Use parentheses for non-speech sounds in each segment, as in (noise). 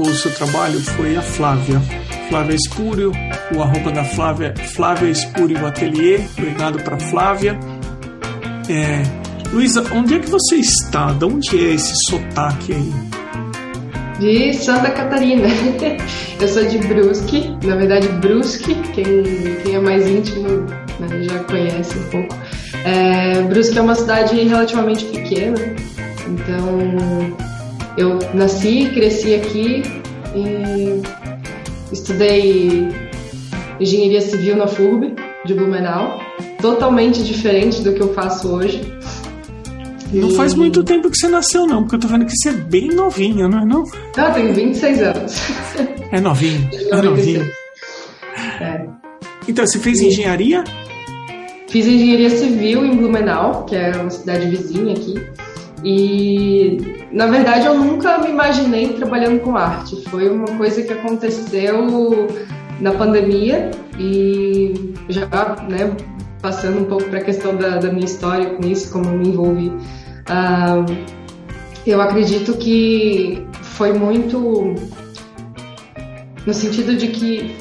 O seu trabalho foi a Flávia. Flávia Espúrio, o arroba da Flávia, Flávia Espúrio Atelier. Obrigado para Flávia. É, Luísa, onde é que você está? De onde é esse sotaque aí? De Santa Catarina. (laughs) Eu sou de Brusque, na verdade Brusque, quem, quem é mais íntimo né, já conhece um pouco. É, Brusque é uma cidade relativamente pequena, então eu nasci, cresci aqui e estudei engenharia civil na FURB de Blumenau, totalmente diferente do que eu faço hoje. Não faz muito tempo que você nasceu, não, porque eu tô vendo que você é bem novinha, não é não? Ah, tenho 26 anos. É novinho, (laughs) é novinho. É. Então, você fez engenharia? Fiz engenharia civil em Blumenau, que é uma cidade vizinha aqui. E, na verdade, eu nunca me imaginei trabalhando com arte. Foi uma coisa que aconteceu na pandemia e já, né, passando um pouco para a questão da, da, minha história com isso, como me envolvi. Uh, eu acredito que foi muito no sentido de que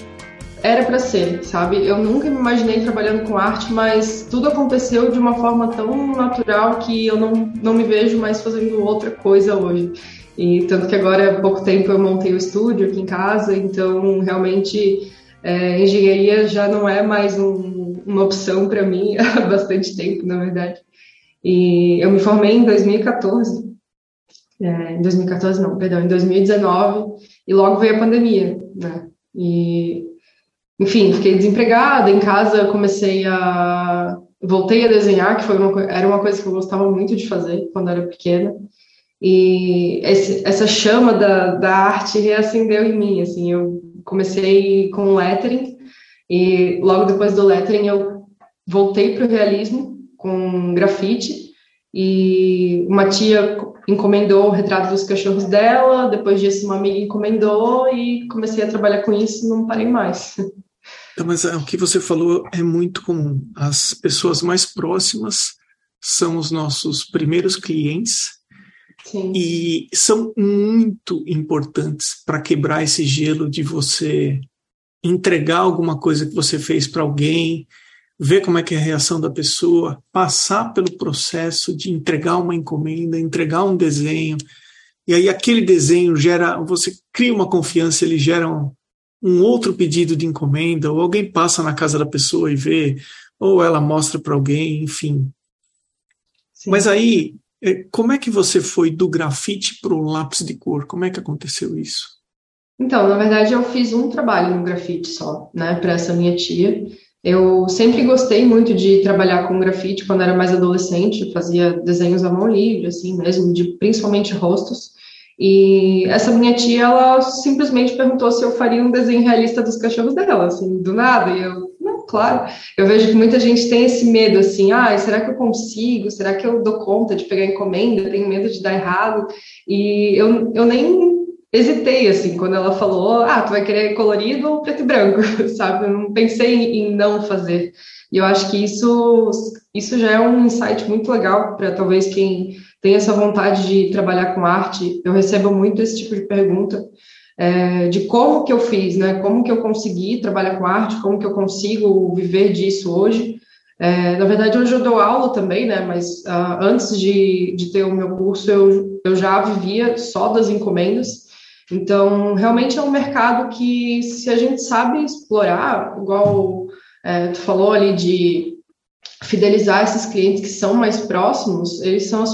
era para ser, sabe? Eu nunca me imaginei trabalhando com arte, mas tudo aconteceu de uma forma tão natural que eu não, não me vejo mais fazendo outra coisa hoje. E tanto que agora há pouco tempo eu montei o estúdio aqui em casa, então realmente é, engenharia já não é mais um, uma opção para mim (laughs) há bastante tempo, na verdade. E eu me formei em 2014. É, em 2014 não, perdão, em 2019 e logo veio a pandemia, né? E enfim, fiquei desempregada, em casa comecei a voltei a desenhar, que foi uma, era uma coisa que eu gostava muito de fazer quando era pequena. E esse, essa chama da, da arte reacendeu em mim, assim, eu comecei com lettering e logo depois do lettering eu voltei para o realismo com grafite e uma tia encomendou o retrato dos cachorros dela, depois disso uma amiga encomendou e comecei a trabalhar com isso não parei mais. (laughs) Mas é, o que você falou é muito comum. As pessoas mais próximas são os nossos primeiros clientes Sim. e são muito importantes para quebrar esse gelo de você entregar alguma coisa que você fez para alguém, ver como é que é a reação da pessoa, passar pelo processo de entregar uma encomenda, entregar um desenho, e aí aquele desenho gera, você cria uma confiança, ele gera um, um outro pedido de encomenda, ou alguém passa na casa da pessoa e vê, ou ela mostra para alguém, enfim. Sim. Mas aí, é, como é que você foi do grafite para o lápis de cor? Como é que aconteceu isso? Então, na verdade, eu fiz um trabalho no grafite só, né, para essa minha tia. Eu sempre gostei muito de trabalhar com grafite quando era mais adolescente, fazia desenhos à mão livre, assim mesmo, de principalmente rostos. E essa minha tia, ela simplesmente perguntou se eu faria um desenho realista dos cachorros dela, assim, do nada. E eu, não, claro. Eu vejo que muita gente tem esse medo, assim, ah, será que eu consigo? Será que eu dou conta de pegar encomenda? Tenho medo de dar errado. E eu, eu nem hesitei, assim, quando ela falou, ah, tu vai querer colorido ou preto e branco, (laughs) sabe? Eu não pensei em, não fazer. E eu acho que isso, isso já é um insight muito legal para talvez quem tem essa vontade de trabalhar com arte, eu recebo muito esse tipo de pergunta é, de como que eu fiz, né? Como que eu consegui trabalhar com arte, como que eu consigo viver disso hoje. É, na verdade, hoje eu dou aula também, né? Mas uh, antes de, de ter o meu curso, eu, eu já vivia só das encomendas. Então, realmente é um mercado que, se a gente sabe explorar, igual é, tu falou ali de fidelizar esses clientes que são mais próximos, eles são as,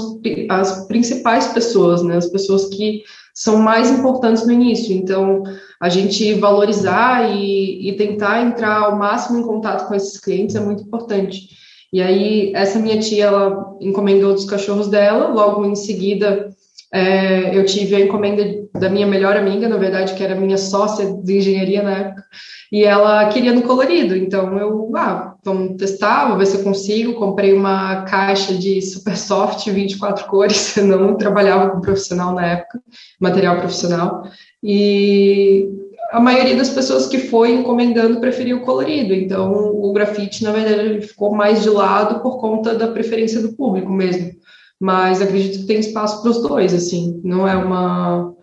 as principais pessoas, né? As pessoas que são mais importantes no início. Então, a gente valorizar e, e tentar entrar ao máximo em contato com esses clientes é muito importante. E aí, essa minha tia, ela encomendou dos cachorros dela, logo em seguida, é, eu tive a encomenda da minha melhor amiga, na verdade, que era minha sócia de engenharia na época, e ela queria no colorido, então eu, ah, vamos testar, vou ver se eu consigo. Comprei uma caixa de super soft, 24 cores, (laughs) eu não trabalhava com profissional na época, material profissional, e a maioria das pessoas que foi encomendando preferiu o colorido, então o grafite, na verdade, ficou mais de lado por conta da preferência do público mesmo. Mas acredito que tem espaço para os dois, assim, não é uma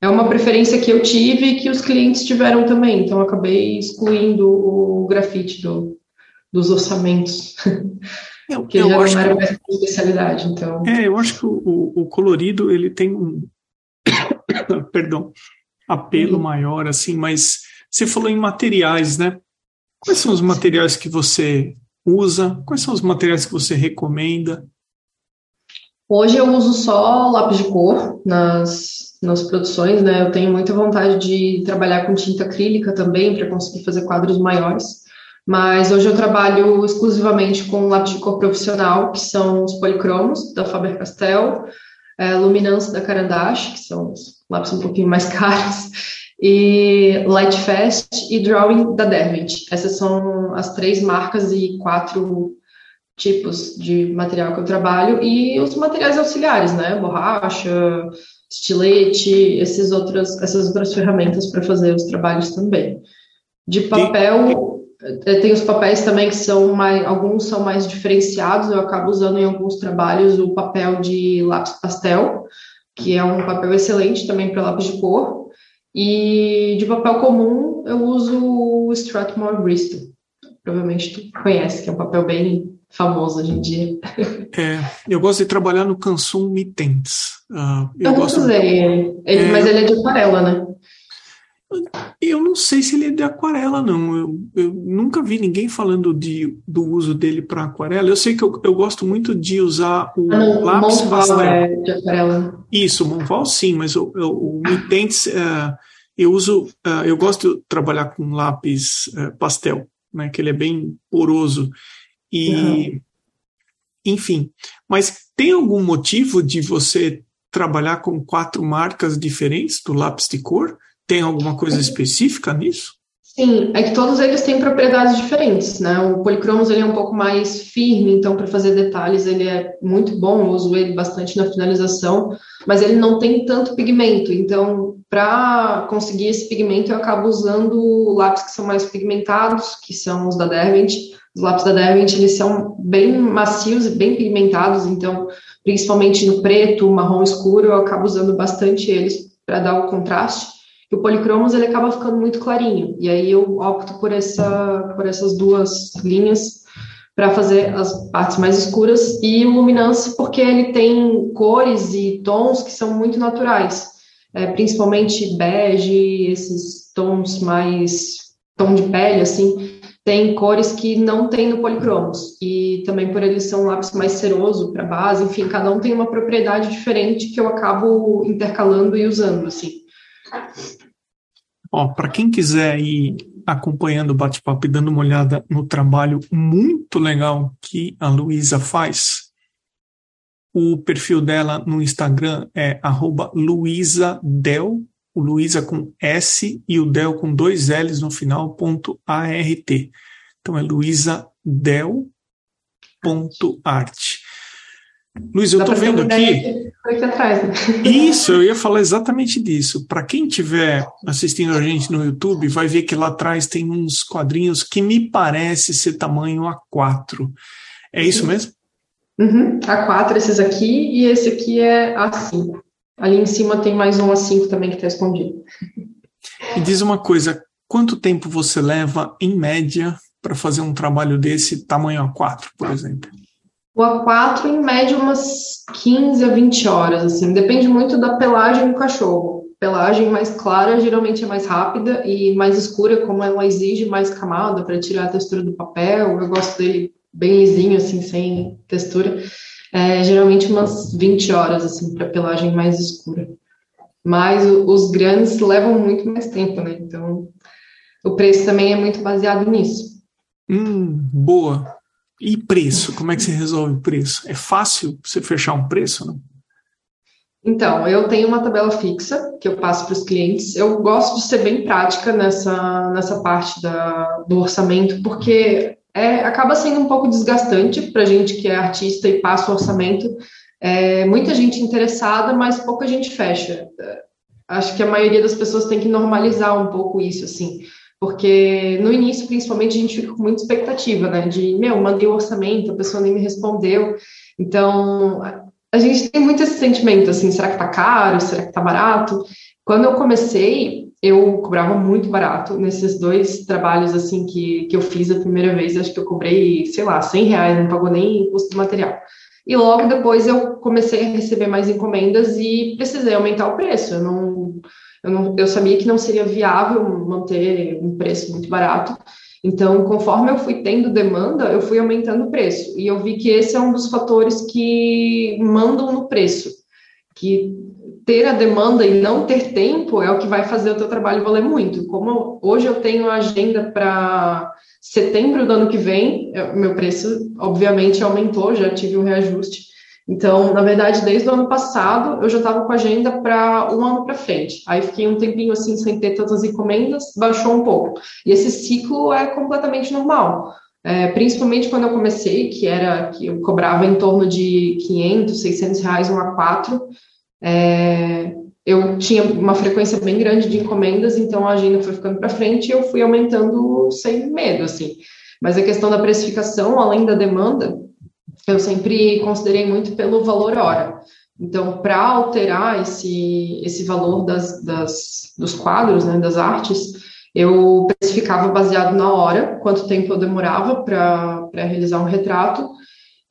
é uma preferência que eu tive e que os clientes tiveram também, então acabei excluindo o grafite do, dos orçamentos. (laughs) Eu, porque eu já acho não era mais especialidade, então. É, eu acho que o, o colorido ele tem um (coughs) perdão, apelo uhum. maior, assim, mas você falou em materiais, né? Quais são os materiais que você usa? Quais são os materiais que você recomenda? Hoje eu uso só lápis de cor nas, nas produções, né? Eu tenho muita vontade de trabalhar com tinta acrílica também para conseguir fazer quadros maiores. Mas hoje eu trabalho exclusivamente com lápis de cor profissional, que são os policromos da Faber-Castell, é, Luminance da Carandache, que são os lápis um pouquinho mais (laughs) caros, e Lightfast e Drawing da Derwent. Essas são as três marcas e quatro tipos de material que eu trabalho e os materiais auxiliares, né? Borracha, estilete, esses outras, essas outras ferramentas para fazer os trabalhos também. De papel, eh, tem os papéis também que são mais, alguns são mais diferenciados, eu acabo usando em alguns trabalhos o papel de lápis pastel, que é um papel excelente também para lápis de cor, e de papel comum eu uso o Strathmore Bristol, provavelmente tu conhece, que é um papel bem famoso hoje em dia. É, eu gosto de trabalhar no Cansum Mitens. Uh, eu, eu gosto... usei ele, é... mas ele é de aquarela, né? Eu não sei se ele é de aquarela, não. Eu, eu nunca vi ninguém falando de, do uso dele para aquarela. Eu sei que eu, eu, gosto muito de usar o ah, lápis Monval pastel. É de aquarela. Isso, Monval sim, mas o, o, o Mitentes, uh, eu uso, uh, eu gosto de trabalhar com lápis uh, pastel, né, que ele é bem poroso. E, uhum. enfim, mas tem algum motivo de você trabalhar com quatro marcas diferentes do lápis de cor? Tem alguma coisa específica nisso? Sim, é que todos eles têm propriedades diferentes, né? O policromos ele é um pouco mais firme, então para fazer detalhes ele é muito bom, eu uso ele bastante na finalização, mas ele não tem tanto pigmento, então para conseguir esse pigmento eu acabo usando lápis que são mais pigmentados, que são os da Derwent. Os lápis da Derwent eles são bem macios e bem pigmentados, então principalmente no preto, marrom escuro, eu acabo usando bastante eles para dar o contraste o policromos ele acaba ficando muito clarinho. E aí eu opto por essa por essas duas linhas para fazer as partes mais escuras e o luminance porque ele tem cores e tons que são muito naturais, é, principalmente bege, esses tons mais tom de pele assim, tem cores que não tem no policromos e também por eles são um lápis mais ceroso para base, enfim, cada um tem uma propriedade diferente que eu acabo intercalando e usando assim. Ó, para quem quiser ir acompanhando o bate-papo e dando uma olhada no trabalho muito legal que a Luísa faz, o perfil dela no Instagram é luisadel, o Luísa com S e o Del com dois L's no final, ponto ART. Então é luisadel.art. Luiz, eu estou vendo aqui. aqui atrás, né? (laughs) Isso, eu ia falar exatamente disso. Para quem estiver assistindo a gente no YouTube, vai ver que lá atrás tem uns quadrinhos que me parece ser tamanho A4. É isso mesmo? Uhum. A4, esses aqui, e esse aqui é A5. Ali em cima tem mais um A5 também que está escondido. E diz uma coisa: quanto tempo você leva, em média, para fazer um trabalho desse tamanho A4, por exemplo? O A4, em média, umas 15 a 20 horas, assim, depende muito da pelagem do cachorro. Pelagem mais clara geralmente é mais rápida e mais escura, como ela exige mais camada para tirar a textura do papel. Eu gosto dele bem lisinho, assim, sem textura. É, geralmente umas 20 horas, assim, para pelagem mais escura. Mas os grandes levam muito mais tempo, né? Então, o preço também é muito baseado nisso. Hum, boa. E preço? Como é que você resolve o preço? É fácil você fechar um preço, não? Então, eu tenho uma tabela fixa que eu passo para os clientes. Eu gosto de ser bem prática nessa, nessa parte da, do orçamento, porque é, acaba sendo um pouco desgastante para gente que é artista e passa o orçamento. É, muita gente interessada, mas pouca gente fecha. Acho que a maioria das pessoas tem que normalizar um pouco isso, assim. Porque no início, principalmente, a gente fica com muita expectativa, né? De, meu, mandei o orçamento, a pessoa nem me respondeu. Então, a gente tem muito esse sentimento, assim, será que tá caro? Será que tá barato? Quando eu comecei, eu cobrava muito barato nesses dois trabalhos assim que, que eu fiz a primeira vez. Acho que eu cobrei, sei lá, 100 reais, não pagou nem custo do material. E logo depois eu comecei a receber mais encomendas e precisei aumentar o preço. Eu não, eu, não, eu sabia que não seria viável manter um preço muito barato. Então, conforme eu fui tendo demanda, eu fui aumentando o preço. E eu vi que esse é um dos fatores que mandam no preço. Que ter a demanda e não ter tempo é o que vai fazer o teu trabalho valer muito. Como hoje eu tenho a agenda para setembro do ano que vem, meu preço obviamente aumentou, já tive um reajuste. Então, na verdade, desde o ano passado, eu já estava com a agenda para um ano para frente. Aí fiquei um tempinho assim sem ter tantas encomendas, baixou um pouco. E esse ciclo é completamente normal. É, principalmente quando eu comecei, que era que eu cobrava em torno de 500, 600 reais um A4, é, eu tinha uma frequência bem grande de encomendas, então a agenda foi ficando para frente e eu fui aumentando sem medo, assim. Mas a questão da precificação, além da demanda, eu sempre considerei muito pelo valor hora. Então, para alterar esse, esse valor das, das, dos quadros, né, das artes, eu precificava baseado na hora, quanto tempo eu demorava para realizar um retrato,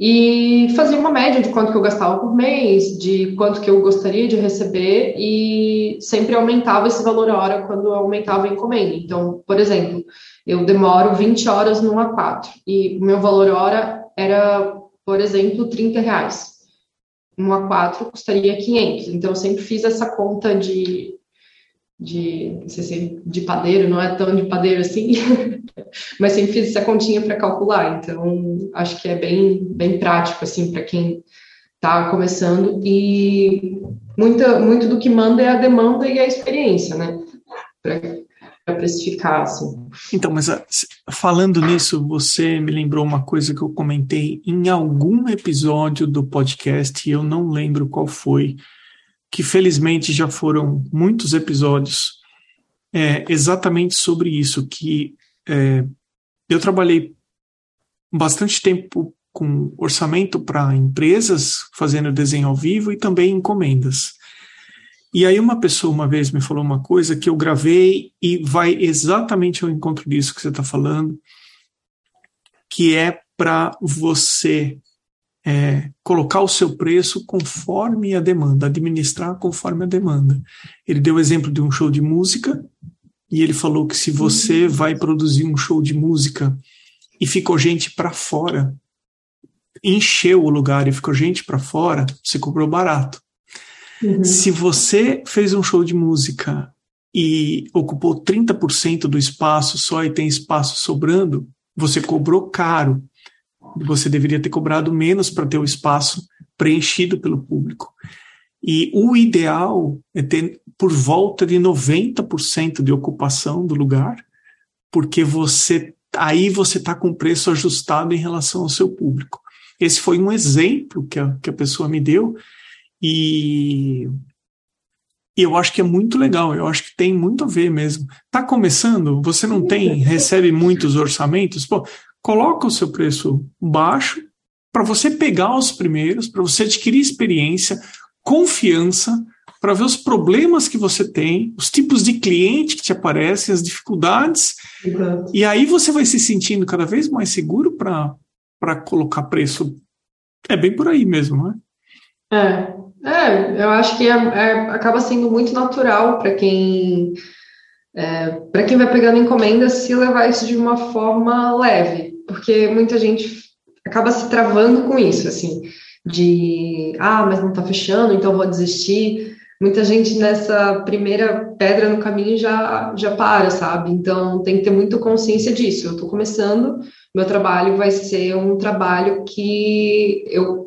e fazia uma média de quanto que eu gastava por mês, de quanto que eu gostaria de receber, e sempre aumentava esse valor hora quando aumentava a encomenda. Então, por exemplo, eu demoro 20 horas no A4, e o meu valor hora era por exemplo, 30 reais. Um A4 custaria 500. Então, eu sempre fiz essa conta de, de, não sei se de padeiro, não é tão de padeiro assim, (laughs) mas sempre fiz essa continha para calcular. Então, acho que é bem, bem prático, assim, para quem está começando. E muita, muito do que manda é a demanda e a experiência, né? Para precificar, assim. Então, mas ah, falando nisso, você me lembrou uma coisa que eu comentei em algum episódio do podcast, e eu não lembro qual foi, que felizmente já foram muitos episódios, é, exatamente sobre isso, que é, eu trabalhei bastante tempo com orçamento para empresas, fazendo desenho ao vivo e também encomendas. E aí uma pessoa uma vez me falou uma coisa que eu gravei e vai exatamente ao encontro disso que você está falando, que é para você é, colocar o seu preço conforme a demanda, administrar conforme a demanda. Ele deu o exemplo de um show de música e ele falou que se você vai produzir um show de música e ficou gente para fora, encheu o lugar e ficou gente para fora, você cobrou barato. Uhum. Se você fez um show de música e ocupou 30% do espaço só e tem espaço sobrando, você cobrou caro. Você deveria ter cobrado menos para ter o espaço preenchido pelo público. E o ideal é ter por volta de 90% de ocupação do lugar, porque você aí você está com o preço ajustado em relação ao seu público. Esse foi um exemplo que a, que a pessoa me deu, e, eu acho que é muito legal, eu acho que tem muito a ver mesmo. Tá começando, você não tem, recebe muitos orçamentos, pô, coloca o seu preço baixo para você pegar os primeiros, para você adquirir experiência, confiança, para ver os problemas que você tem, os tipos de cliente que te aparecem, as dificuldades. Exato. E aí você vai se sentindo cada vez mais seguro para colocar preço. É bem por aí mesmo, não é? É, é, eu acho que é, é, acaba sendo muito natural para quem é, para quem vai pegando encomenda se levar isso de uma forma leve, porque muita gente acaba se travando com isso, assim, de ah, mas não está fechando, então vou desistir. Muita gente nessa primeira pedra no caminho já, já para, sabe? Então tem que ter muita consciência disso. Eu estou começando, meu trabalho vai ser um trabalho que eu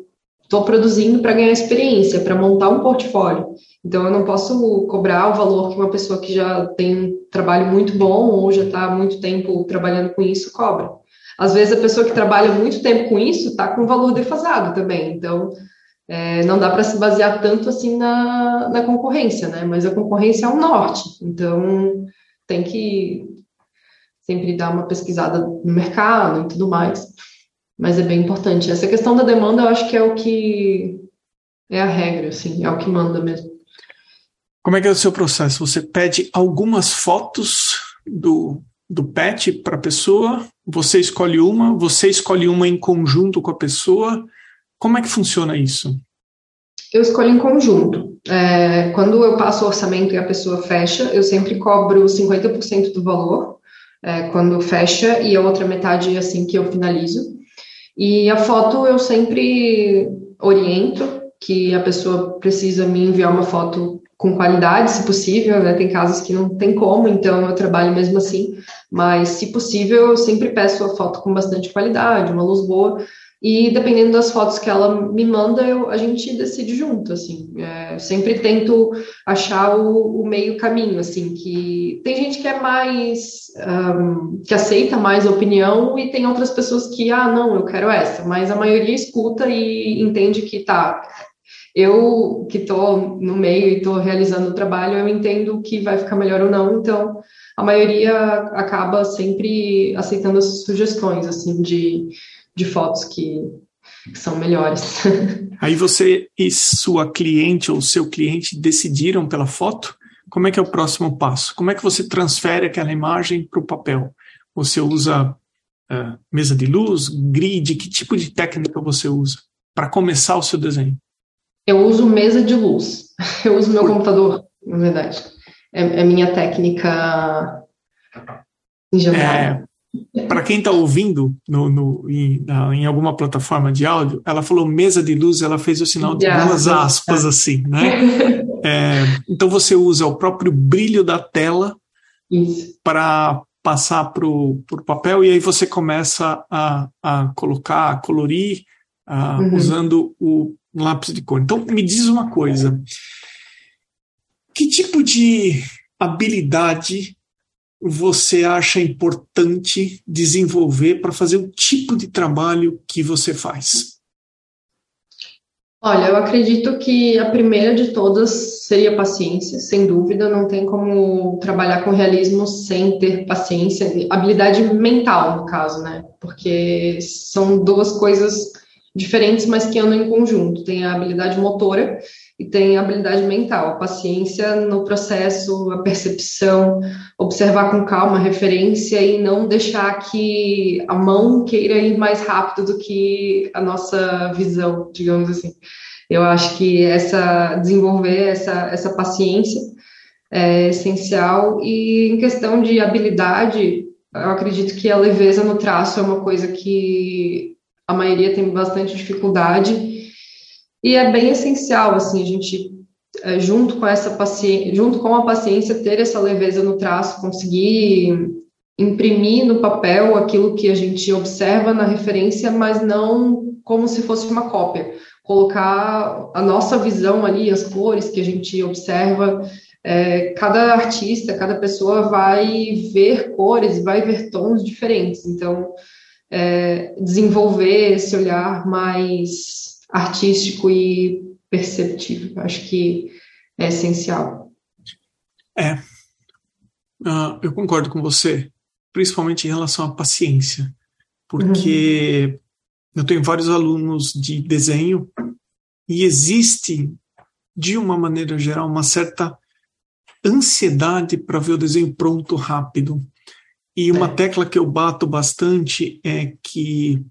estou produzindo para ganhar experiência, para montar um portfólio. Então, eu não posso cobrar o valor que uma pessoa que já tem um trabalho muito bom ou já está muito tempo trabalhando com isso cobra. Às vezes, a pessoa que trabalha muito tempo com isso está com valor defasado também. Então, é, não dá para se basear tanto assim na, na concorrência, né? Mas a concorrência é um norte. Então, tem que sempre dar uma pesquisada no mercado e tudo mais mas é bem importante. Essa questão da demanda, eu acho que é o que é a regra, assim, é o que manda mesmo. Como é que é o seu processo? Você pede algumas fotos do, do pet para a pessoa, você escolhe uma, você escolhe uma em conjunto com a pessoa. Como é que funciona isso? Eu escolho em conjunto. É, quando eu passo o orçamento e a pessoa fecha, eu sempre cobro 50% do valor é, quando fecha e a outra metade assim que eu finalizo. E a foto eu sempre oriento que a pessoa precisa me enviar uma foto com qualidade, se possível, né? Tem casos que não tem como, então eu trabalho mesmo assim. Mas, se possível, eu sempre peço a foto com bastante qualidade, uma luz boa. E dependendo das fotos que ela me manda, eu, a gente decide junto, assim. É, sempre tento achar o, o, meio caminho, assim, que tem gente que é mais, um, que aceita mais a opinião e tem outras pessoas que, ah, não, eu quero essa, mas a maioria escuta e entende que, tá, eu que estou no meio e estou realizando o trabalho, eu entendo que vai ficar melhor ou não, então a maioria acaba sempre aceitando as sugestões, assim, de, de fotos que, que são melhores. (laughs) Aí você e sua cliente ou seu cliente decidiram pela foto? Como é que é o próximo passo? Como é que você transfere aquela imagem para o papel? Você usa uh, mesa de luz, grid? Que tipo de técnica você usa para começar o seu desenho? Eu uso mesa de luz. (laughs) Eu uso meu computador, na verdade. É, é minha técnica em geral. É, Para quem está ouvindo no, no, em, em, alguma plataforma de áudio, ela falou mesa de luz, ela fez o sinal de duas aspas, assim, né? (laughs) É, então você usa o próprio brilho da tela para passar para o papel e aí você começa a, a colocar, a colorir, a, uhum. usando o lápis de cor. Então, me diz uma coisa: que tipo de habilidade você acha importante desenvolver para fazer o tipo de trabalho que você faz? Olha, eu acredito que a primeira de todas seria paciência, sem dúvida. Não tem como trabalhar com realismo sem ter paciência, habilidade mental, no caso, né? Porque são duas coisas diferentes, mas que andam em conjunto. Tem a habilidade motora e tem a habilidade mental, a paciência no processo, a percepção, observar com calma a referência e não deixar que a mão queira ir mais rápido do que a nossa visão, digamos assim. Eu acho que essa desenvolver essa, essa paciência é essencial e em questão de habilidade, eu acredito que a leveza no traço é uma coisa que a maioria tem bastante dificuldade e é bem essencial assim a gente é, junto com essa paciência, junto com a paciência ter essa leveza no traço, conseguir imprimir no papel aquilo que a gente observa na referência, mas não como se fosse uma cópia. Colocar a nossa visão ali, as cores que a gente observa. É, cada artista, cada pessoa vai ver cores, vai ver tons diferentes. Então, é, desenvolver esse olhar mais artístico e perceptivo. Acho que é essencial. É, uh, eu concordo com você, principalmente em relação à paciência, porque uhum. eu tenho vários alunos de desenho e existe, de uma maneira geral, uma certa ansiedade para ver o desenho pronto rápido. E uma é. tecla que eu bato bastante é que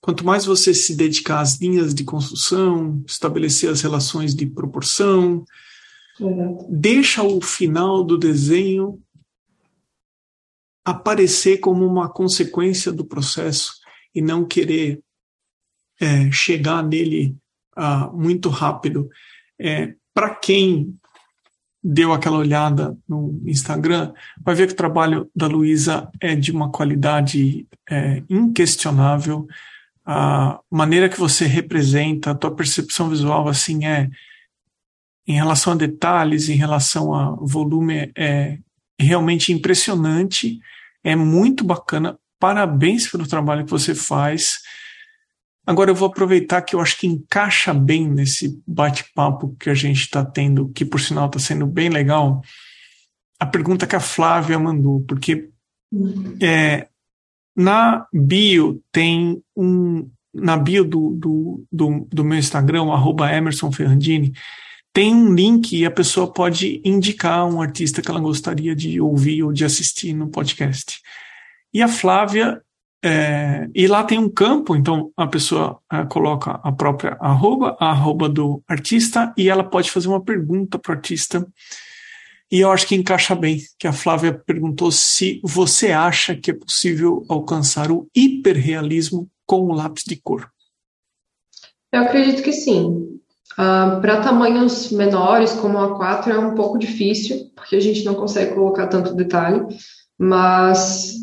quanto mais você se dedicar às linhas de construção, estabelecer as relações de proporção, deixa o final do desenho aparecer como uma consequência do processo e não querer é, chegar nele ah, muito rápido. É, Para quem deu aquela olhada no Instagram, vai ver que o trabalho da Luísa é de uma qualidade é, inquestionável. A maneira que você representa, a tua percepção visual, assim, é em relação a detalhes, em relação a volume, é realmente impressionante, é muito bacana. Parabéns pelo trabalho que você faz. Agora eu vou aproveitar que eu acho que encaixa bem nesse bate-papo que a gente está tendo, que por sinal está sendo bem legal, a pergunta que a Flávia mandou, porque é, na bio tem um. Na bio do, do, do, do meu Instagram, arroba Emerson Ferrandini, tem um link e a pessoa pode indicar um artista que ela gostaria de ouvir ou de assistir no podcast. E a Flávia, é, e lá tem um campo, então a pessoa é, coloca a própria arroba, a arroba do artista, e ela pode fazer uma pergunta para o artista. E eu acho que encaixa bem, que a Flávia perguntou se você acha que é possível alcançar o hiperrealismo com o lápis de cor. Eu acredito que sim. Uh, para tamanhos menores, como a 4, é um pouco difícil, porque a gente não consegue colocar tanto detalhe, mas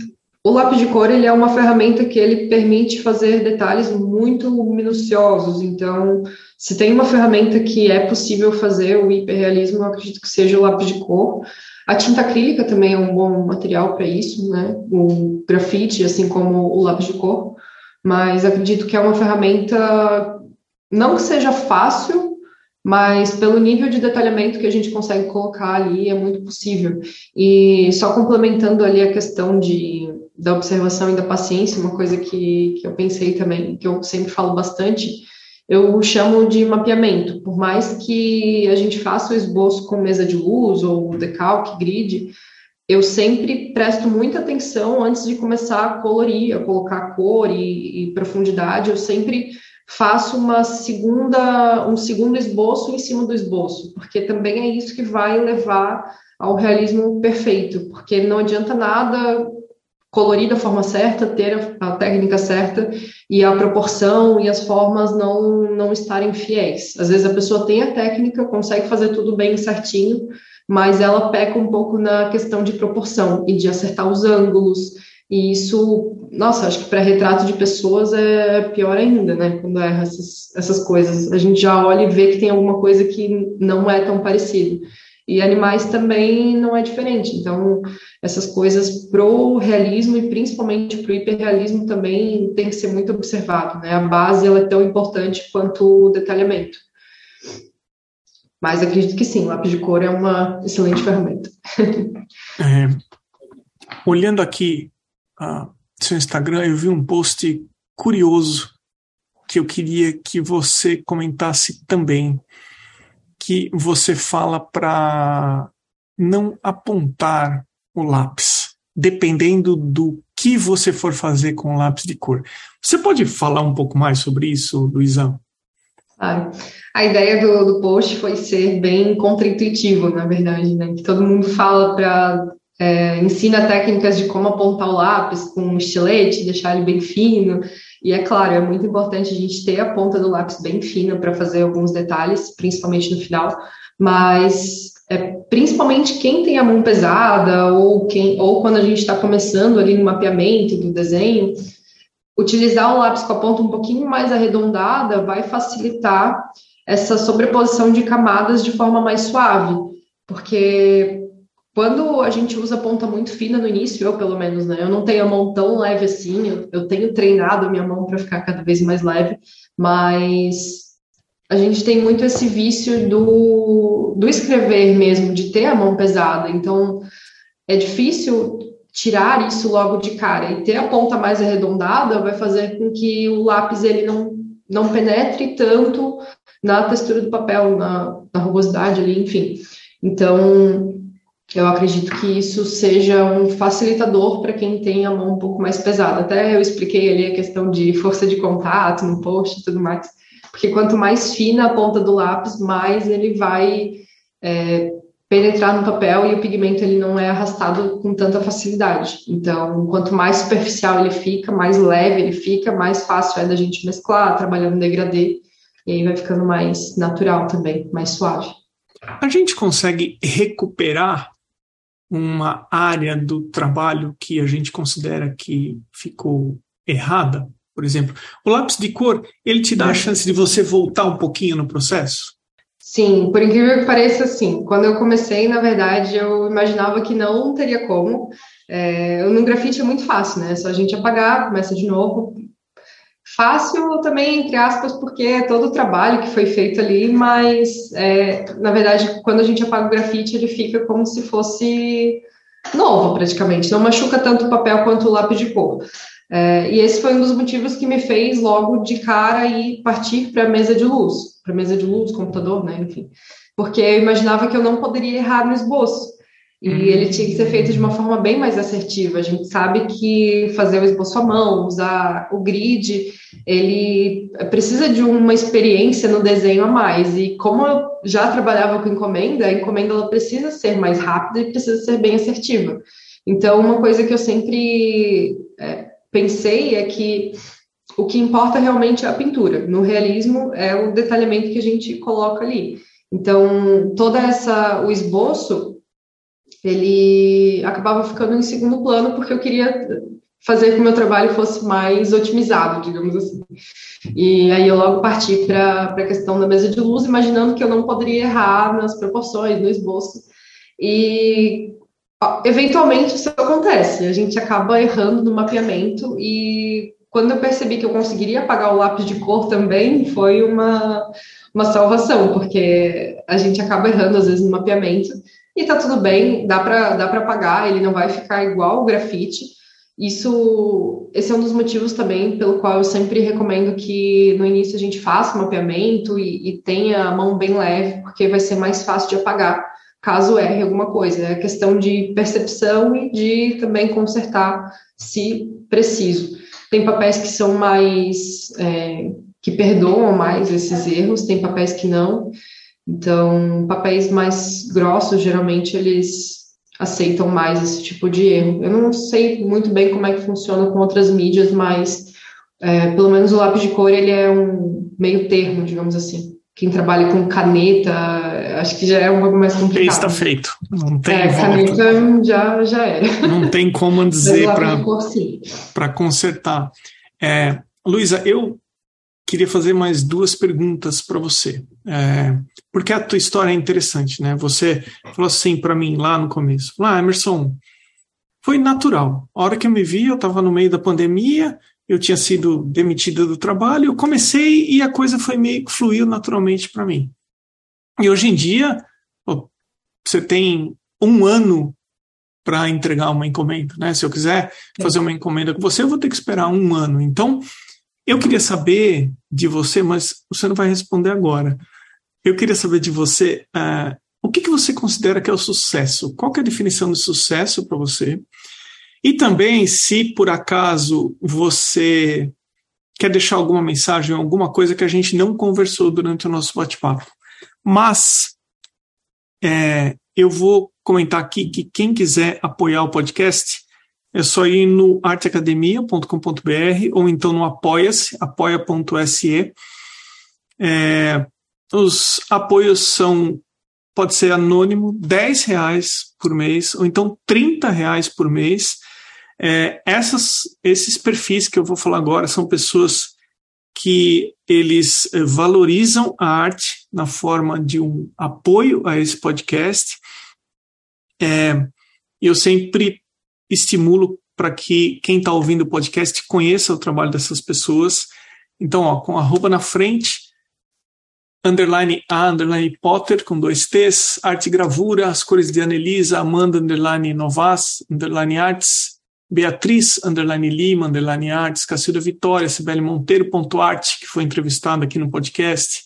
o lápis de cor ele é uma ferramenta que ele permite fazer detalhes muito minuciosos. Então, se tem uma ferramenta que é possível fazer o hiperrealismo, eu acredito que seja o lápis de cor. A tinta acrílica também é um bom material para isso, né? O grafite, assim como o lápis de cor. Mas acredito que é uma ferramenta não que seja fácil, mas pelo nível de detalhamento que a gente consegue colocar ali, é muito possível. E só complementando ali a questão de, da observação e da paciência, uma coisa que, que eu pensei também, que eu sempre falo bastante, eu chamo de mapeamento. Por mais que a gente faça o esboço com mesa de luz ou decalque, grid, eu sempre presto muita atenção antes de começar a colorir, a colocar cor e, e profundidade, eu sempre faço uma segunda, um segundo esboço em cima do esboço, porque também é isso que vai levar ao realismo perfeito, porque não adianta nada colorir da forma certa, ter a, técnica certa e a proporção e as formas não, não estarem fiéis. Às vezes a pessoa tem a técnica, consegue fazer tudo bem certinho, mas ela peca um pouco na questão de proporção e de acertar os ângulos e isso, nossa, acho que para retrato de pessoas é pior ainda, né? Quando erra essas, essas coisas. A gente já olha e vê que tem alguma coisa que não é tão parecido. E animais também não é diferente. Então, essas coisas pro realismo e principalmente pro hiperrealismo também tem que ser muito observado, né? A base ela é tão importante quanto o detalhamento. Mas acredito que sim, lápis de cor é uma excelente ferramenta. (laughs) É, olhando aqui uh, seu Instagram, eu vi um post curioso que eu queria que você comentasse também, que você fala para não apontar o lápis, dependendo do que você for fazer com o lápis de cor. Você pode falar um pouco mais sobre isso, Luizão? A ideia do, do post foi ser bem contraintuitivo, na verdade, né? Que todo mundo fala para é, ensina técnicas de como apontar o lápis com um estilete, deixar ele bem fino. E é claro, é muito importante a gente ter a ponta do lápis bem fina para fazer alguns detalhes, principalmente no final. Mas é, principalmente quem tem a mão pesada ou quem ou quando a gente está começando ali no mapeamento do desenho, utilizar o lápis com a ponta um pouquinho mais arredondada vai facilitar essa sobreposição de camadas de forma mais suave, porque quando a gente usa ponta muito fina no início, eu pelo menos, né? Eu não tenho a mão tão leve assim, eu, eu tenho treinado a minha mão para ficar cada vez mais leve, mas a gente tem muito esse vício do, do escrever mesmo, de ter a mão pesada. Então, é difícil tirar isso logo de cara. E ter a ponta mais arredondada vai fazer com que o lápis ele não, não penetre tanto na textura do papel, na, na rugosidade ali, enfim. Então, eu acredito que isso seja um facilitador para quem tem a mão um pouco mais pesada. Até eu expliquei ali a questão de força de contato no post e tudo mais, porque quanto mais fina a ponta do lápis, mais ele vai é, penetrar no papel e o pigmento ele não é arrastado com tanta facilidade. Então, quanto mais superficial ele fica, mais leve ele fica, mais fácil é da gente mesclar, trabalhando degradê, e aí vai ficando mais natural também, mais suave. A gente consegue recuperar uma área do trabalho que a gente considera que ficou errada, por exemplo, o lápis de cor, ele te dá a chance de você voltar um pouquinho no processo? Sim, por incrível que pareça, sim. Quando eu comecei, na verdade, eu imaginava que não teria como. É, no grafite é muito fácil, né? É só a gente apagar, começa de novo, Fácil também, entre aspas, porque é todo o trabalho que foi feito ali, mas, é, na verdade, quando a gente apaga o grafite, ele fica como se fosse novo, praticamente. Não machuca tanto o papel quanto o lápis de cor. É, e esse foi um dos motivos que me fez logo de cara ir partir para a mesa de luz, para mesa de luz, computador, né, enfim. porque eu imaginava que eu não poderia errar no esboço. E uhum. ele tinha que ser feito de uma forma bem mais assertiva. A gente sabe que fazer o esboço à mão, usar o grid, ele precisa de uma experiência no desenho a mais. E como eu já trabalhava com encomenda, a encomenda ela precisa ser mais rápida e precisa ser bem assertiva. Então, uma coisa que eu sempre é, pensei é que o que importa realmente é a pintura. No realismo é o detalhamento que a gente coloca ali. Então, toda essa o esboço ele acabava ficando em segundo plano porque eu queria fazer com que o meu trabalho fosse mais otimizado, digamos assim. E aí eu logo parti para a questão da mesa de luz, imaginando que eu não poderia errar nas proporções, no esboço. E eventualmente isso acontece, a gente acaba errando no mapeamento e quando eu percebi que eu conseguiria apagar o lápis de cor também, foi uma, uma salvação, porque a gente acaba errando às vezes no mapeamento e tá tudo bem, dá para dá para apagar, ele não vai ficar igual o grafite. Isso, esse é um dos motivos também pelo qual eu sempre recomendo que no início a gente faça o mapeamento e, e tenha a mão bem leve, porque vai ser mais fácil de apagar caso erre alguma coisa. É questão de percepção e de também consertar se preciso. Tem papéis que são mais é, que perdoam mais esses erros, tem papéis que não. Então, papéis mais grossos, geralmente, eles aceitam mais esse tipo de erro. Eu não sei muito bem como é que funciona com outras mídias, mas é, pelo menos o lápis de cor ele é um meio termo, digamos assim. Quem trabalha com caneta, acho que já é um pouco mais complicado. Está feito. Não tem é, volta. caneta já, já era. Não tem como dizer para consertar. É, Luísa, eu queria fazer mais duas perguntas para você, é, porque a tua história é interessante, né? Você falou assim para mim lá no começo, lá, ah, Emerson, foi natural. A hora que eu me vi, eu estava no meio da pandemia, eu tinha sido demitida do trabalho, eu comecei e a coisa foi meio que fluiu naturalmente para mim. E hoje em dia, pô, você tem um ano para entregar uma encomenda, né? Se eu quiser fazer uma encomenda com você, eu vou ter que esperar um ano. Então, eu queria saber de você, mas você não vai responder agora. Eu queria saber de você uh, o que, que você considera que é o sucesso? Qual é a definição de sucesso para você? E também, se por acaso você quer deixar alguma mensagem, alguma coisa que a gente não conversou durante o nosso bate-papo. Mas é, eu vou comentar aqui que quem quiser apoiar o podcast, é só ir no arteacademia.com.br ou então no apoia-se, apoia.se. É, os apoios são, pode ser anônimo, 10 reais por mês, ou então 30 reais por mês. É, essas, esses perfis que eu vou falar agora são pessoas que eles é, valorizam a arte na forma de um apoio a esse podcast. É, eu sempre estimulo para que quem está ouvindo o podcast conheça o trabalho dessas pessoas. Então, ó, com arroba na frente, underline A, underline Potter, com dois T's, arte e gravura, as cores de Anelisa, Amanda, underline Novas, underline Arts, Beatriz, underline Lima, underline Arts, Cacilda Vitória, Sibeli Monteiro, ponto arte, que foi entrevistada aqui no podcast,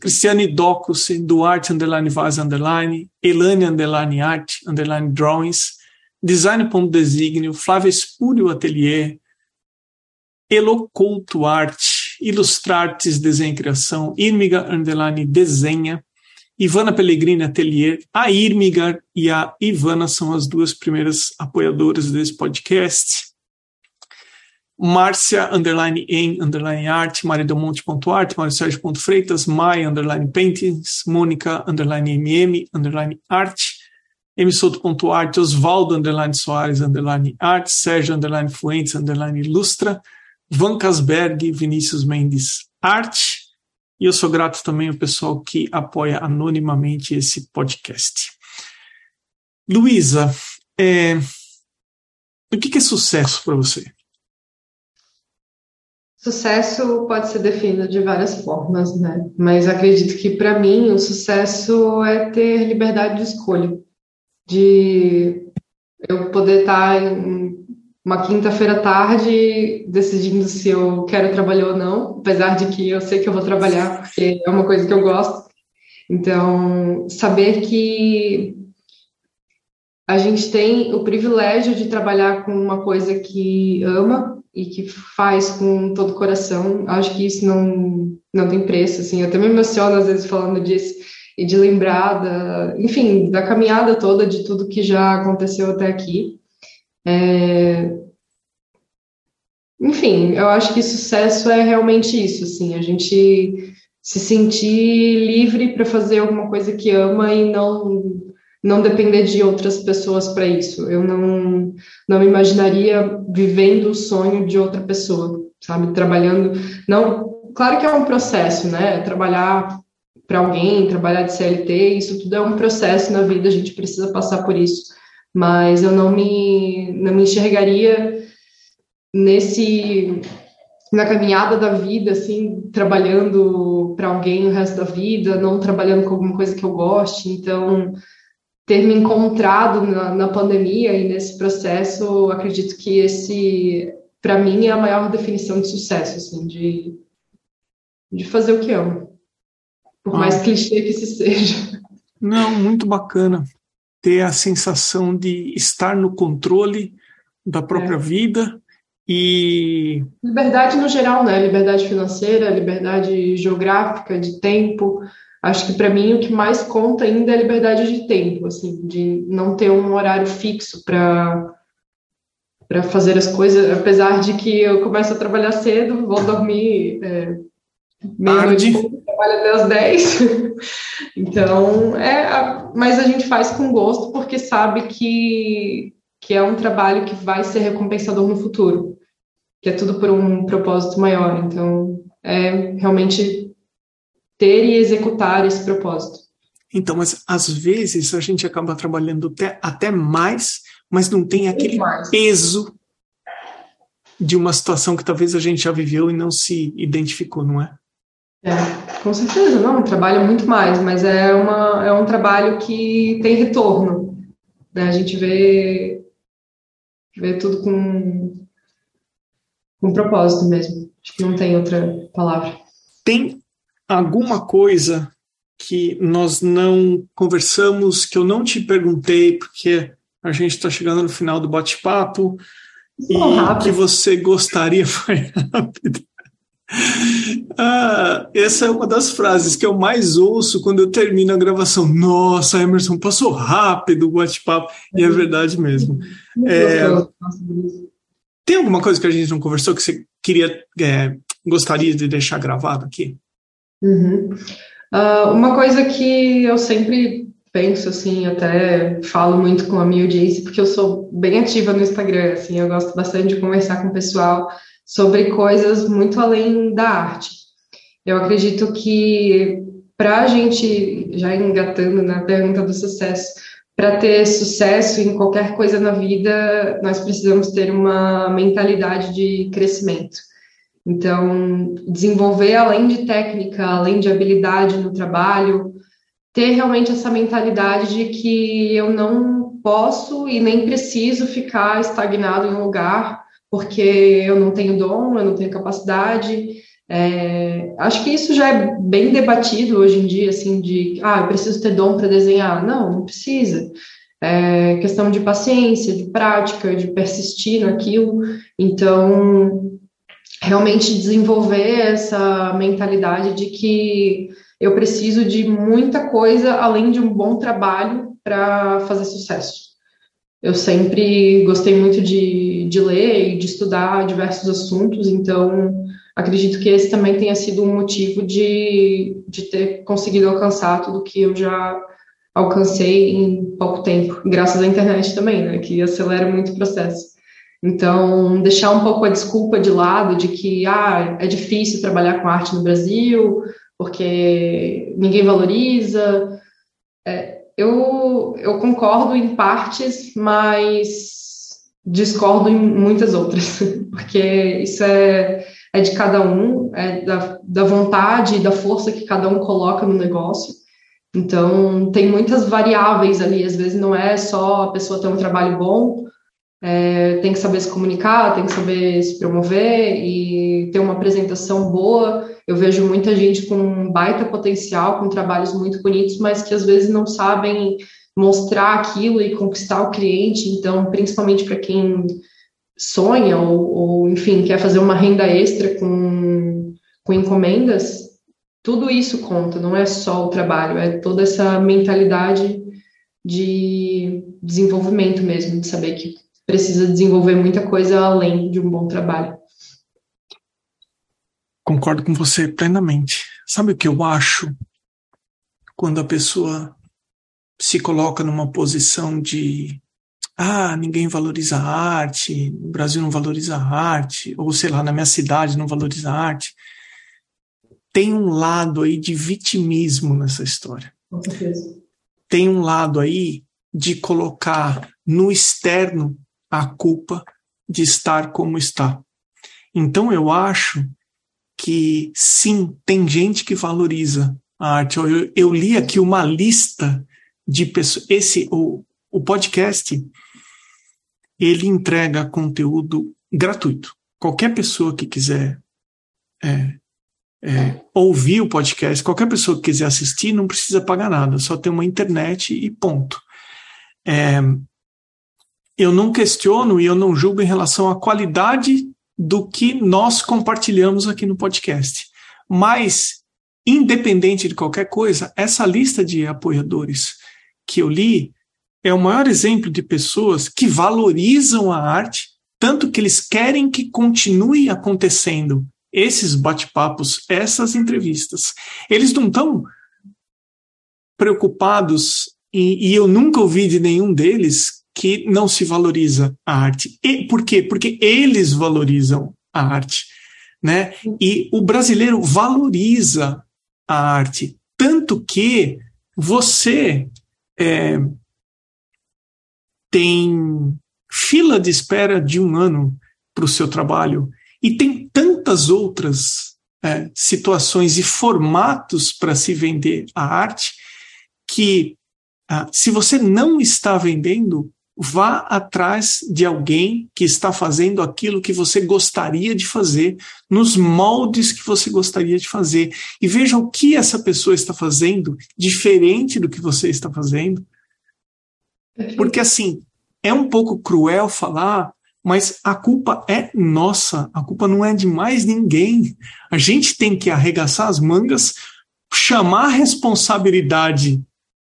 Cristiane Docus, Duarte, underline Vaz, underline, Elane, underline Art, underline Drawings, Design.designio, Flávia Espúrio Atelier, Eloculto Arte, Ilustrartes Desenho e Criação, Irmiga Underline Desenha, Ivana Pellegrini Atelier, a Irmiga e a Ivana são as duas primeiras apoiadoras desse podcast. Márcia, underline em, underline arte, maridelmonte.arte, Freitas, Mai, underline paintings, Mônica, underline mm, underline arte, msoto.arte, Osvaldo, underline Soares, underline arte, Sérgio, underline Fuentes, underline ilustra, Van Casberg, Vinícius Mendes, arte, e eu sou grato também ao pessoal que apoia anonimamente esse podcast. Luísa, é, o que é sucesso para você? Sucesso pode ser definido de várias formas, né? Mas acredito que para mim o sucesso é ter liberdade de escolha de eu poder estar uma quinta-feira tarde decidindo se eu quero trabalhar ou não, apesar de que eu sei que eu vou trabalhar, porque é uma coisa que eu gosto. Então, saber que a gente tem o privilégio de trabalhar com uma coisa que ama e que faz com todo o coração, acho que isso não, não tem preço, assim, eu até me emociono às vezes falando disso, e de lembrar da, enfim, da caminhada toda de tudo que já aconteceu até aqui. É... Enfim, eu acho que sucesso é realmente isso, assim, a gente se sentir livre para fazer alguma coisa que ama e não não depender de outras pessoas para isso. Eu não não me imaginaria vivendo o sonho de outra pessoa, sabe, trabalhando. Não, claro que é um processo, né? Trabalhar para alguém, trabalhar de CLT, isso tudo é um processo na vida, a gente precisa passar por isso. Mas eu não me não me enxergaria nesse na caminhada da vida, assim, trabalhando para alguém o resto da vida, não trabalhando com alguma coisa que eu goste. Então, ter me encontrado na, na pandemia e nesse processo, acredito que esse, para mim, é a maior definição de sucesso, assim, de, de fazer o que amo. Por ah. mais clichê que isso seja. Não, muito bacana ter a sensação de estar no controle da própria é. vida e liberdade no geral, né? Liberdade financeira, liberdade geográfica, de tempo, Acho que para mim o que mais conta ainda é a liberdade de tempo, assim, de não ter um horário fixo para para fazer as coisas, apesar de que eu começo a trabalhar cedo, vou dormir é, meia-noite, trabalho até as 10. então, é, mas a gente faz com gosto porque sabe que, que é um trabalho que vai ser recompensador no futuro, que é tudo por um propósito maior. Então, é realmente ter e executar esse propósito. Então, mas às vezes a gente acaba trabalhando até, até mais, mas não tem aquele peso de uma situação que talvez a gente já viveu e não se identificou, não é? É, com certeza, não, trabalha muito mais, mas é, uma, é um trabalho que tem retorno. Né? A gente vê, vê tudo com, com propósito mesmo. Acho que não tem outra palavra. Tem alguma coisa que nós não conversamos, que eu não te perguntei, porque a gente está chegando no final do bate-papo e rápido. que você gostaria foi rápido. (laughs) Ah, essa é uma das frases que eu mais ouço quando eu termino a gravação. Nossa, Emerson, passou rápido o bate-papo. E é verdade mesmo. É, tem alguma coisa que a gente não conversou que você queria, é, gostaria de deixar gravado aqui? Uhum. Uh, uma coisa que eu sempre penso, assim, até falo muito com a minha audiência, porque eu sou bem ativa no Instagram, assim, eu gosto bastante de conversar com o pessoal sobre coisas muito além da arte. Eu acredito que para a gente, já engatando na pergunta do sucesso, para ter sucesso em qualquer coisa na vida, nós precisamos ter uma mentalidade de crescimento. Então, desenvolver além de técnica, além de habilidade no trabalho, ter realmente essa mentalidade de que eu não posso e nem preciso ficar estagnado em um lugar porque eu não tenho dom, eu não tenho capacidade. É, acho que isso já é bem debatido hoje em dia, assim, de, ah, eu preciso ter dom para desenhar. Não, não precisa. É questão de paciência, de prática, de persistir naquilo. Então, realmente desenvolver essa mentalidade de que eu preciso de muita coisa além de um bom trabalho para fazer sucesso. Eu sempre gostei muito de, de ler e de estudar diversos assuntos, então acredito que esse também tenha sido um motivo de, de ter conseguido alcançar tudo que eu já alcancei em pouco tempo, graças à internet também, né, que acelera muito o processo. Então, deixar um pouco a desculpa de lado de que ah, é difícil trabalhar com arte no Brasil, porque ninguém valoriza. É, eu, eu concordo em partes, mas discordo em muitas outras, (laughs) porque isso é, é de cada um, é da, da vontade e da força que cada um coloca no negócio. Então, tem muitas variáveis ali, às vezes não é só a pessoa ter um trabalho bom, é, tem que saber se comunicar, tem que saber se promover e ter uma apresentação boa. Eu vejo muita gente com baita potencial, com trabalhos muito bonitos, mas que às vezes não sabem mostrar aquilo e conquistar o cliente. Então, principalmente para quem sonha ou, ou, enfim, quer fazer uma renda extra com, com encomendas, tudo isso conta, não é só o trabalho, é toda essa mentalidade de desenvolvimento mesmo, de saber que precisa desenvolver muita coisa além de um bom trabalho. Concordo com você plenamente. Sabe o que eu acho? Quando a pessoa se coloca numa posição de ah, ninguém valoriza a arte, o Brasil não valoriza a arte, ou sei lá, na minha cidade não valoriza a arte. Tem um lado aí de vitimismo nessa história. Com certeza. Tem um lado aí de colocar no externo a culpa de estar como está. Então eu acho que sim, tem gente que valoriza a arte. Eu, eu li aqui uma lista de pessoas. Esse o, o podcast ele entrega conteúdo gratuito. Qualquer pessoa que quiser é, é, ouvir o podcast, qualquer pessoa que quiser assistir, não precisa pagar nada, só tem uma internet e ponto. É, eu não questiono e eu não julgo em relação à qualidade do que nós compartilhamos aqui no podcast. Mas, independente de qualquer coisa, essa lista de apoiadores que eu li é o maior exemplo de pessoas que valorizam a arte, tanto que eles querem que continue acontecendo esses bate-papos, essas entrevistas. Eles não estão preocupados, e, e eu nunca ouvi de nenhum deles que não se valoriza a arte. E por quê? Porque eles valorizam a arte, né? E o brasileiro valoriza a arte, tanto que você é, tem fila de espera de um ano para o seu trabalho e tem tantas outras é, situações e formatos para se vender a arte que ah, se você não está vendendo, vá atrás de alguém que está fazendo aquilo que você gostaria de fazer, nos moldes que você gostaria de fazer. E veja o que essa pessoa está fazendo diferente do que você está fazendo. Porque, assim, é um pouco cruel falar, mas a culpa é nossa, a culpa não é de mais ninguém. A gente tem que arregaçar as mangas, chamar a responsabilidade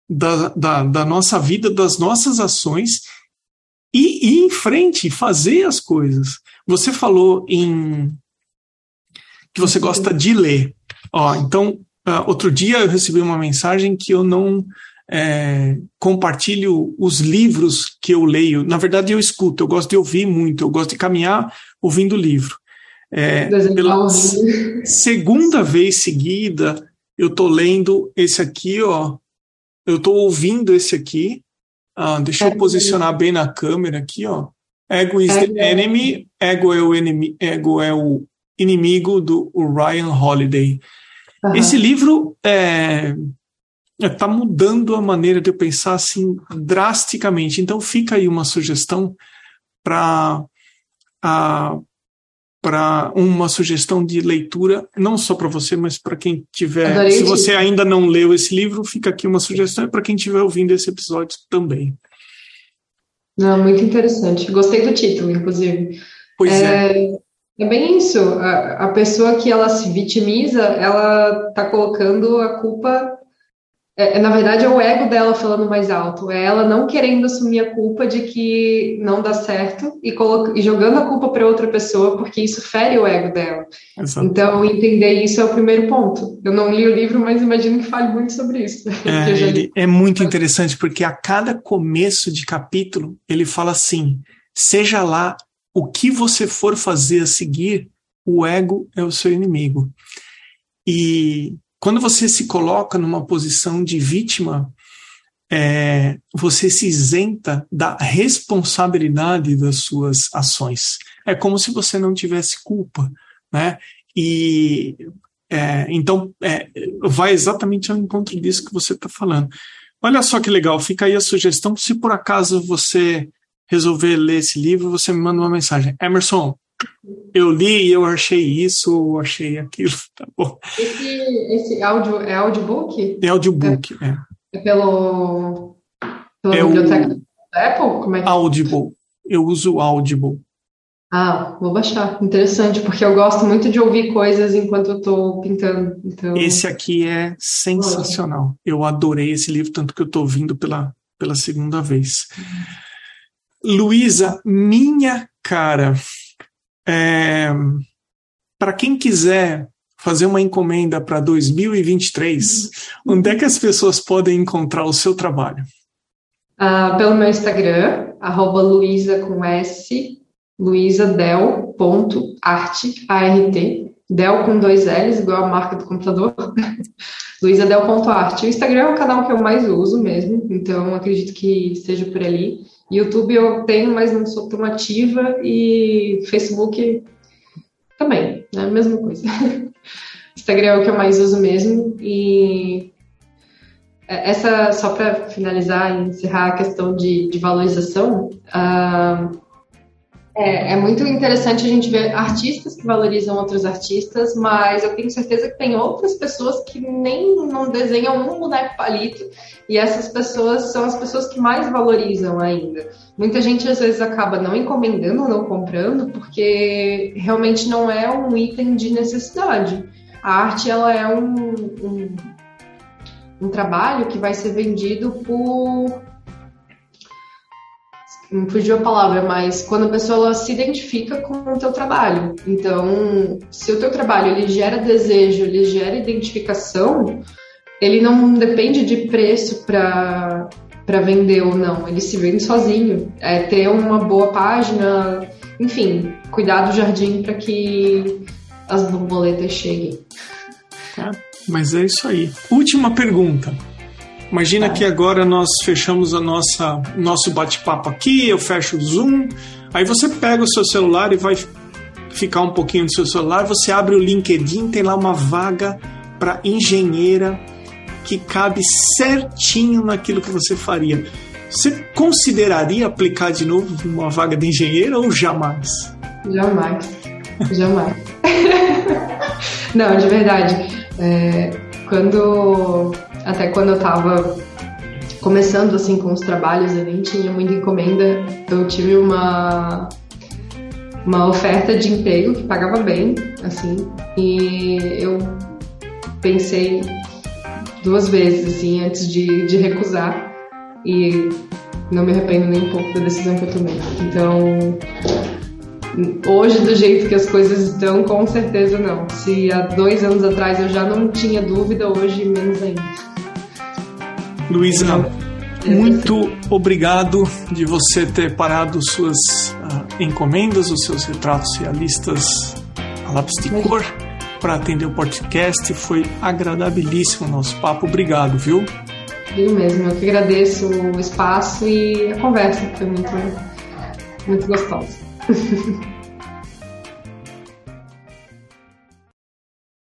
da, da, da nossa vida, das nossas ações e ir em frente, fazer as coisas. Você falou em que você gosta de ler. Ó, então, uh, outro dia eu recebi uma mensagem que eu não é, compartilho os livros que eu leio. Na verdade, eu escuto, eu gosto de ouvir muito, eu gosto de caminhar ouvindo livro. É, pela segunda vez seguida, eu estou lendo esse aqui, ó, eu estou ouvindo esse aqui. Ah, deixa eu posicionar bem na câmera aqui, ó. Ego is the enemy. Ego é o, enemy, ego é o inimigo do Ryan Holiday. Uhum. Esse livro é está mudando a maneira de eu pensar assim drasticamente. Então fica aí uma sugestão para para uma sugestão de leitura, não só para você, mas para quem tiver. Adorei se você ainda não leu esse livro, fica aqui uma sugestão e para quem estiver ouvindo esse episódio também. Não, muito interessante. Gostei do título, inclusive. Pois é. É, é bem isso. A, a pessoa que ela se vitimiza, ela está colocando a culpa é, é, na verdade, é o ego dela falando mais alto. É ela não querendo assumir a culpa de que não dá certo e, e jogando a culpa para outra pessoa, porque isso fere o ego dela. Exato. Então, entender isso é o primeiro ponto. Eu não li o livro, mas imagino que fale muito sobre isso. É, li... é muito interessante, porque a cada começo de capítulo, ele fala assim: seja lá o que você for fazer a seguir, o ego é o seu inimigo. E quando você se coloca numa posição de vítima, é, você se isenta da responsabilidade das suas ações. É como se você não tivesse culpa, né? E é, então é, vai exatamente ao encontro disso que você está falando. Olha só que legal, fica aí a sugestão. Se por acaso você resolver ler esse livro, você me manda uma mensagem. Emerson, eu li e eu achei isso, eu achei aquilo, (laughs) tá bom. Esse, esse áudio é audiobook? É audiobook, é. É, é pelo, pela é biblioteca o... da Apple? Como é que... Audible. Eu uso o Audible. Ah, vou baixar. Interessante, porque eu gosto muito de ouvir coisas enquanto eu estou pintando. Então... Esse aqui é sensacional. Eu adorei esse livro, tanto que eu estou ouvindo pela, pela segunda vez. Luísa, minha cara, é, para quem quiser fazer uma encomenda para 2023, onde é que as pessoas podem encontrar o seu trabalho? Uh, pelo meu Instagram, arroba Luísa com S, luisadel.art, A-R-T, Del com dois L's, igual a marca do computador, (laughs) luisadel.art. O Instagram é o canal que eu mais uso mesmo, então acredito que seja por ali. YouTube eu tenho, mas não sou tão ativa, e Facebook também, né? Mesma coisa. (laughs) Instagram é o que eu mais uso mesmo, e essa, só para finalizar e encerrar a questão de, de valorização, uh, é, é, muito interessante a gente ver artistas que valorizam outros artistas, mas eu tenho certeza que tem outras pessoas que nem não desenham um boneco palito, e essas pessoas são as pessoas que mais valorizam ainda. Muita gente às vezes acaba não encomendando não comprando, porque realmente não é um item de necessidade. A arte ela é um, um, um trabalho que vai ser vendido por não fugiu a palavra, mas quando a pessoa se identifica com o teu trabalho. Então, se o teu trabalho ele gera desejo, ele gera identificação, ele não depende de preço para para vender ou não, ele se vende sozinho. É ter uma boa página, enfim, cuidar do jardim para que as borboletas cheguem. Mas é isso aí. Última pergunta. Imagina que agora nós fechamos a nossa nosso bate-papo aqui, eu fecho o Zoom, aí você pega o seu celular e vai ficar um pouquinho no seu celular, você abre o LinkedIn, tem lá uma vaga para engenheira que cabe certinho naquilo que você faria. Você consideraria aplicar de novo uma vaga de engenheira ou jamais? Jamais. Jamais. (laughs) Não, de verdade. É, quando até quando eu estava começando assim com os trabalhos, eu nem tinha muita encomenda. Eu tive uma uma oferta de emprego que pagava bem, assim, e eu pensei duas vezes assim antes de, de recusar e não me arrependo nem um pouco da decisão que eu tomei. Então, hoje do jeito que as coisas estão, com certeza não. Se há dois anos atrás eu já não tinha dúvida, hoje menos ainda. Luísa, muito obrigado de você ter parado suas uh, encomendas, os seus retratos realistas a lápis de cor para atender o podcast. Foi agradabilíssimo o nosso papo. Obrigado, viu? Eu mesmo, eu que agradeço o espaço e a conversa, que foi muito, muito gostosa. (laughs)